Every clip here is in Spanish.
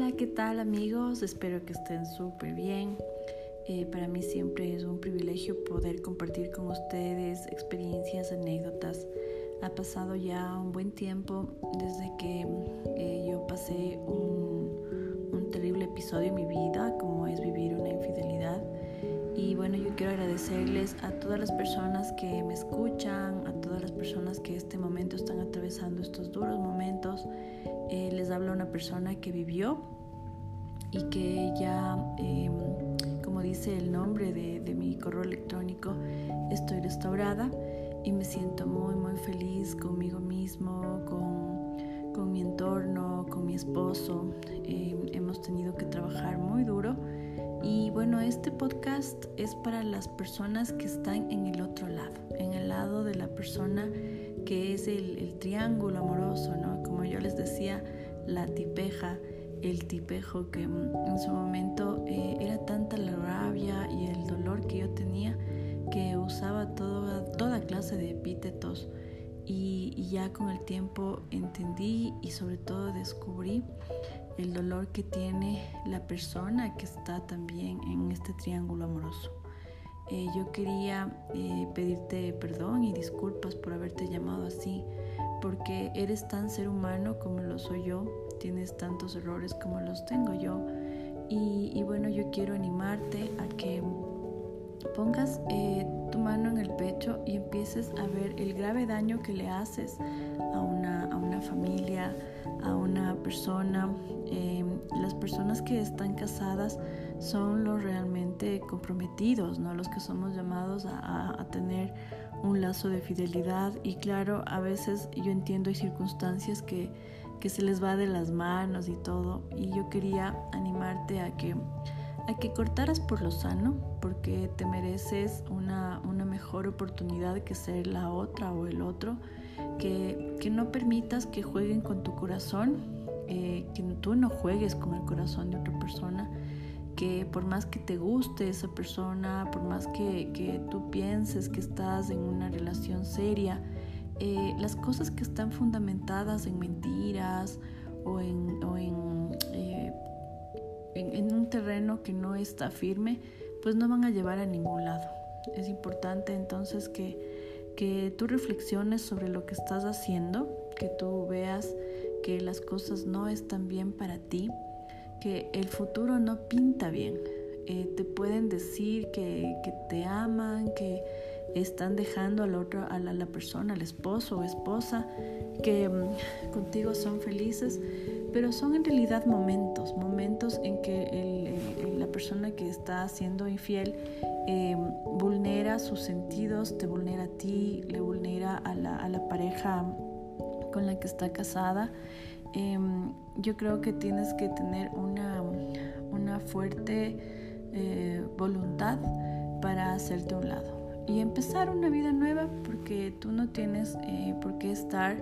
Hola, ¿qué tal amigos? Espero que estén súper bien. Eh, para mí siempre es un privilegio poder compartir con ustedes experiencias, anécdotas. Ha pasado ya un buen tiempo desde que eh, yo pasé un, un terrible episodio en mi vida, como es vivir una infidelidad. Y bueno, yo quiero agradecerles a todas las personas que me escuchan, a todas las personas que en este momento están atravesando estos duros momentos. Eh, les habla una persona que vivió y que ya, em, como dice el nombre de, de mi correo electrónico, estoy restaurada y me siento muy, muy feliz conmigo mismo, con, con mi entorno, con mi esposo. Em, hemos tenido que trabajar muy duro y bueno, este podcast es para las personas que están en el otro lado, en el lado de la persona que es el, triángulo amoroso, ¿no? Como yo les decía, la tipeja, el tipejo, que en su momento eh, era tanta la rabia y el dolor que yo tenía que usaba toda, toda clase de epítetos y, y ya con el tiempo entendí y sobre todo descubrí el dolor que tiene la persona que está también en este triángulo amoroso. Eh, yo quería eh, pedirte perdón y disculpas por haberte llamado así, porque eres tan ser humano como lo soy yo, tienes tantos errores como los tengo yo. Y, bueno, yo quiero animarte a que pongas eh, tu mano en el pecho y empieces a ver el grave daño que le haces a una, familia, a una persona. Em, las personas que están casadas son los realmente comprometidos, ¿no? los que somos llamados a, tener un lazo de fidelidad y claro, a veces yo entiendo hay circunstancias que, que se les va de las manos y todo y yo quería animarte a que a que cortaras por lo sano, porque te mereces una, una mejor oportunidad que ser la otra o el otro que, no permitas que jueguen con tu corazón, eh, que tú no juegues con el corazón de otra persona, que por más que te guste esa persona, por más que, tú pienses que estás en una relación seria, eh, las cosas que están fundamentadas en mentiras o en, eh, en, en un terreno que no está firme, pues no van a llevar a ningún lado. Es importante entonces que que tú reflexiones sobre lo que estás haciendo, que tú veas que las cosas no están bien para ti, que el futuro no pinta bien. Eh, te pueden decir que, te aman, que están dejando al otro, a la, persona, al esposo o esposa, que mm, contigo son felices, pero son en realidad momentos, momentos en que la persona que está siendo infiel Em, vulnera sus sentidos, te vulnera a ti, le vulnera a la, pareja con la que está casada. Em, yo creo que tienes que tener una, una fuerte eh, voluntad para hacerte un lado y empezar una vida nueva porque tú no tienes eh, por qué estar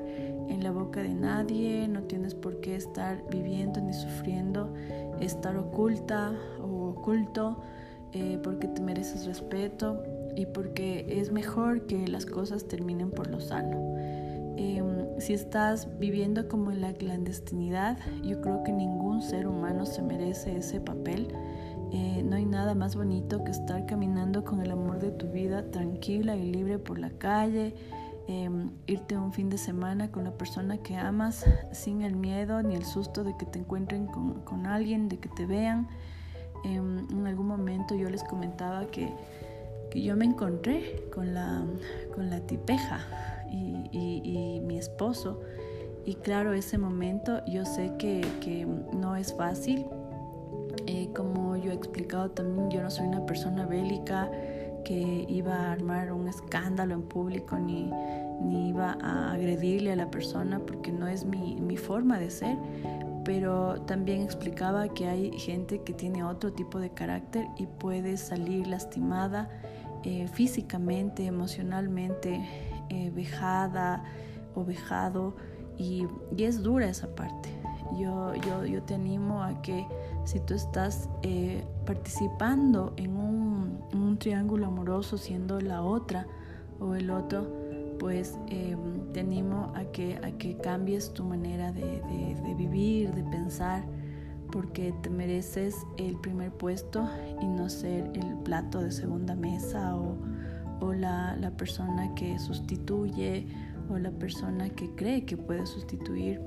en la boca de nadie, no tienes por qué estar viviendo ni sufriendo, estar oculta o oculto eh, porque te mereces respeto y porque es mejor que las cosas terminen por lo sano. Em, si estás viviendo como en la clandestinidad, yo creo que ningún ser humano se merece ese papel. Eh, no hay nada más bonito que estar caminando con el amor de tu vida tranquila y libre por la calle, em, irte un fin de semana con la persona que amas sin el miedo ni el susto de que te encuentren con, con alguien, de que te vean. Em, en algún momento yo les comentaba que, que yo me encontré con la, con la tipeja y, y, mi esposo. Y claro, ese momento yo sé que, que no es fácil. Eh, como yo he explicado también, yo no soy una persona bélica que iba a armar un escándalo en público ni, ni iba a agredirle a la persona porque no es mi, mi forma de ser pero también explicaba que hay gente que tiene otro tipo de carácter y puede salir lastimada eh, físicamente, emocionalmente, eh, vejada o vejado y, es dura esa parte. Yo, yo, yo, te animo a que si tú estás eh, participando en un, un triángulo amoroso siendo la otra o el otro, pues em, te animo a que, a que cambies tu manera de, vivir, de pensar, porque te mereces el primer puesto y no ser el plato de segunda mesa o, la, persona que sustituye o la persona que cree que puede sustituir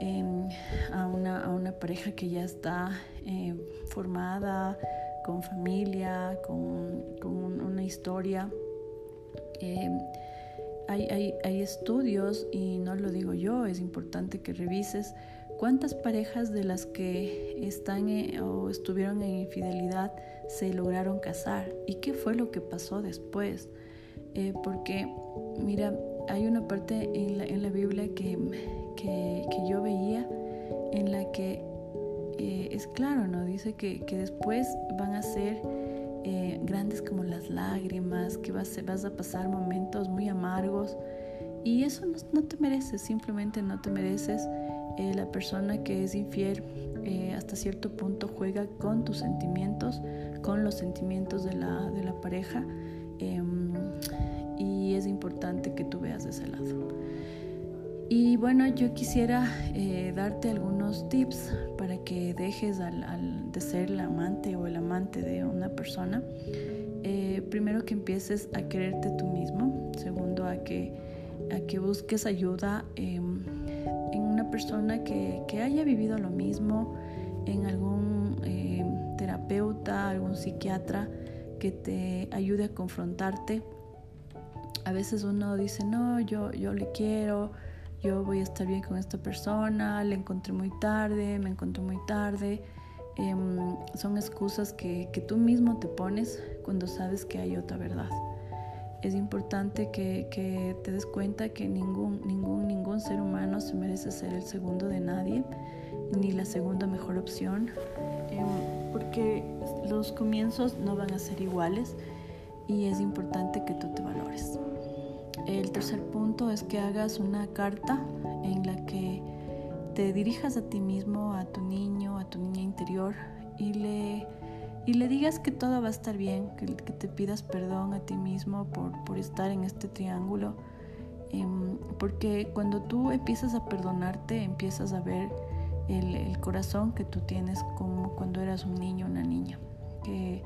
em, a, una, pareja que ya está eh, formada, con familia, con, una historia. Em, hay, estudios, y no lo digo yo, es importante que revises cuántas parejas de las que están o estuvieron en infidelidad se lograron casar y qué fue lo que pasó después. Eh, porque, mira, hay una parte en la, Biblia que, que, yo veía en la que eh, es claro, ¿no? Dice que, que después van a ser eh, grandes como las lágrimas, que vas, vas, a pasar momentos muy amargos y eso no, te mereces, simplemente no te mereces. Eh, la persona que es infiel eh, hasta cierto punto juega con tus sentimientos, con los sentimientos de la, de la pareja em, y es importante que tú veas de ese lado. Y bueno, yo quisiera eh, darte algunos tips para que dejes al, de ser la amante o el amante de una persona. Eh, primero que empieces a quererte tú mismo. Segundo, a que, a que busques ayuda em, persona que, que, haya vivido lo mismo, en algún em, terapeuta, algún psiquiatra que te ayude a confrontarte. A veces uno dice, no, yo, yo le quiero yo voy a estar bien con esta persona, le encontré muy tarde, me encontré muy tarde. Em, son excusas que, que, tú mismo te pones cuando sabes que hay otra verdad. Es importante que, que, te des cuenta que ningún, ningún, ningún ser humano se merece ser el segundo de nadie, ni la segunda mejor opción, em, porque los comienzos no van a ser iguales y es importante que tú te valores. El tercer punto es que hagas una carta en la que te dirijas a ti mismo, a tu niño, a tu niña interior y le, y le digas que todo va a estar bien, que, que te pidas perdón a ti mismo por, por estar en este triángulo. Em, porque cuando tú empiezas a perdonarte, empiezas a ver el, el, corazón que tú tienes como cuando eras un niño una niña, que,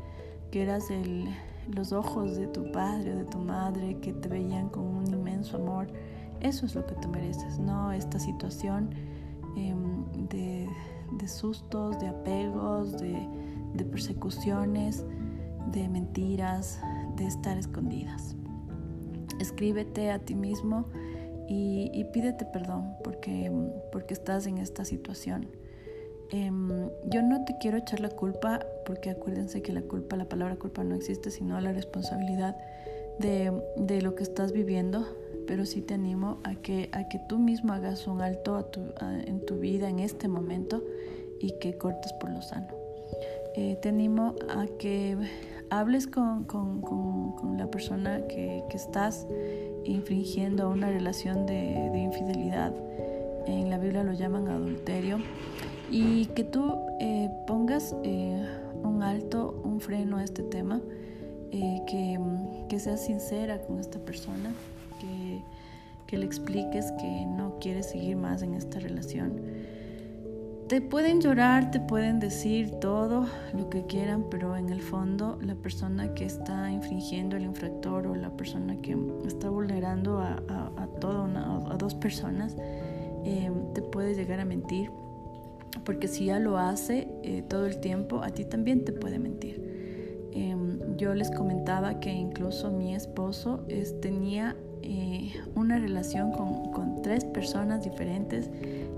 que eras el, los ojos de tu padre o de tu madre que te veían con un inmenso amor. Eso es lo que te mereces, no esta situación em, de, sustos, de apegos, de, persecuciones, de mentiras, de estar escondidas. Escríbete a ti mismo y, pídete perdón porque, porque estás en esta situación. Em, yo no te quiero echar la culpa porque acuérdense que la culpa, la palabra culpa no existe, sino la responsabilidad de, de lo que estás viviendo, pero sí te animo a que, a que tú mismo hagas un alto en tu vida en este momento y que cortes por lo sano. Eh, te animo a que hables con, con, con, la persona que, que, estás infringiendo una relación de, de infidelidad. En la Biblia lo llaman adulterio y que tú eh, pongas eh, un alto, un freno a este tema, que, que, seas sincera con esta persona, que, que, le expliques que no quieres seguir más en esta relación. Te pueden llorar, te pueden decir todo lo que quieran, pero en el fondo la persona que está infringiendo el infractor o la persona que está vulnerando a, a, a, dos personas, te puede llegar a mentir porque si ya lo hace eh, todo el tiempo, a ti también te puede mentir. Em, yo les comentaba que incluso mi esposo tenía eh, una relación con, con, tres personas diferentes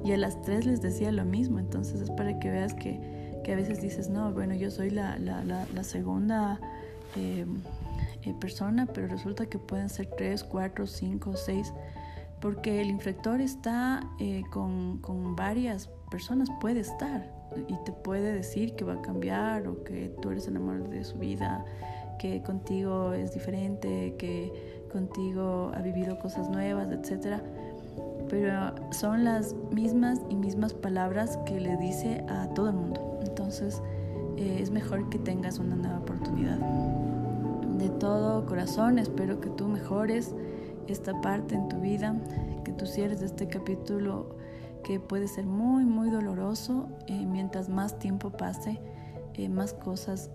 y a las tres les decía lo mismo. Entonces es para que veas que, que a veces dices, no, bueno, yo soy la, la, la, segunda em, eh, persona, pero resulta que pueden ser tres, cuatro, cinco, seis porque el infector está con, con, varias personas puede estar y te puede decir que va a cambiar o que tú eres el amor de su vida, que contigo es diferente, que contigo ha vivido cosas nuevas, etc. Pero son las mismas y mismas palabras que le dice a todo el mundo. Entonces eh, es mejor que tengas una nueva oportunidad. De todo corazón espero que tú mejores esta parte en tu vida, que tú cierres este capítulo que puede ser muy, muy doloroso. Eh, mientras más tiempo pase, eh, más cosas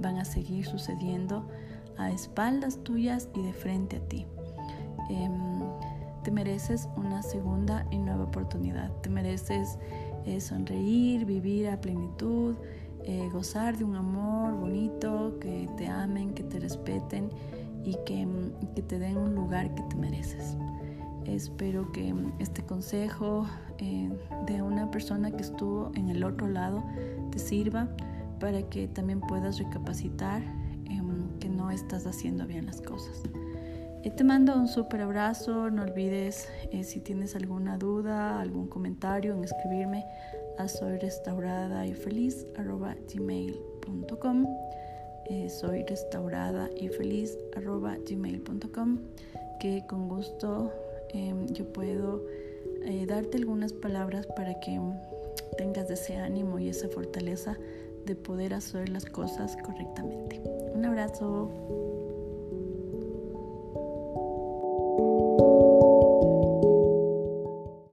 van a seguir sucediendo a espaldas tuyas y de frente a ti. Em, te mereces una segunda y nueva oportunidad. Te mereces eh, sonreír, vivir a plenitud, gozar de un amor bonito, que te amen, que te respeten y que, que te den un lugar que te mereces. Espero que este consejo eh, de una persona que estuvo en el otro lado te sirva para que también puedas recapacitar que no estás haciendo bien las cosas. Eh, te mando un súper abrazo, no olvides eh, si tienes alguna duda, algún comentario en escribirme a soy restaurada y feliz gmail.com soy restaurada y feliz gmail.com que con gusto Em, yo puedo eh, darte algunas palabras para que tengas ese ánimo y esa fortaleza de poder hacer las cosas correctamente. Un abrazo.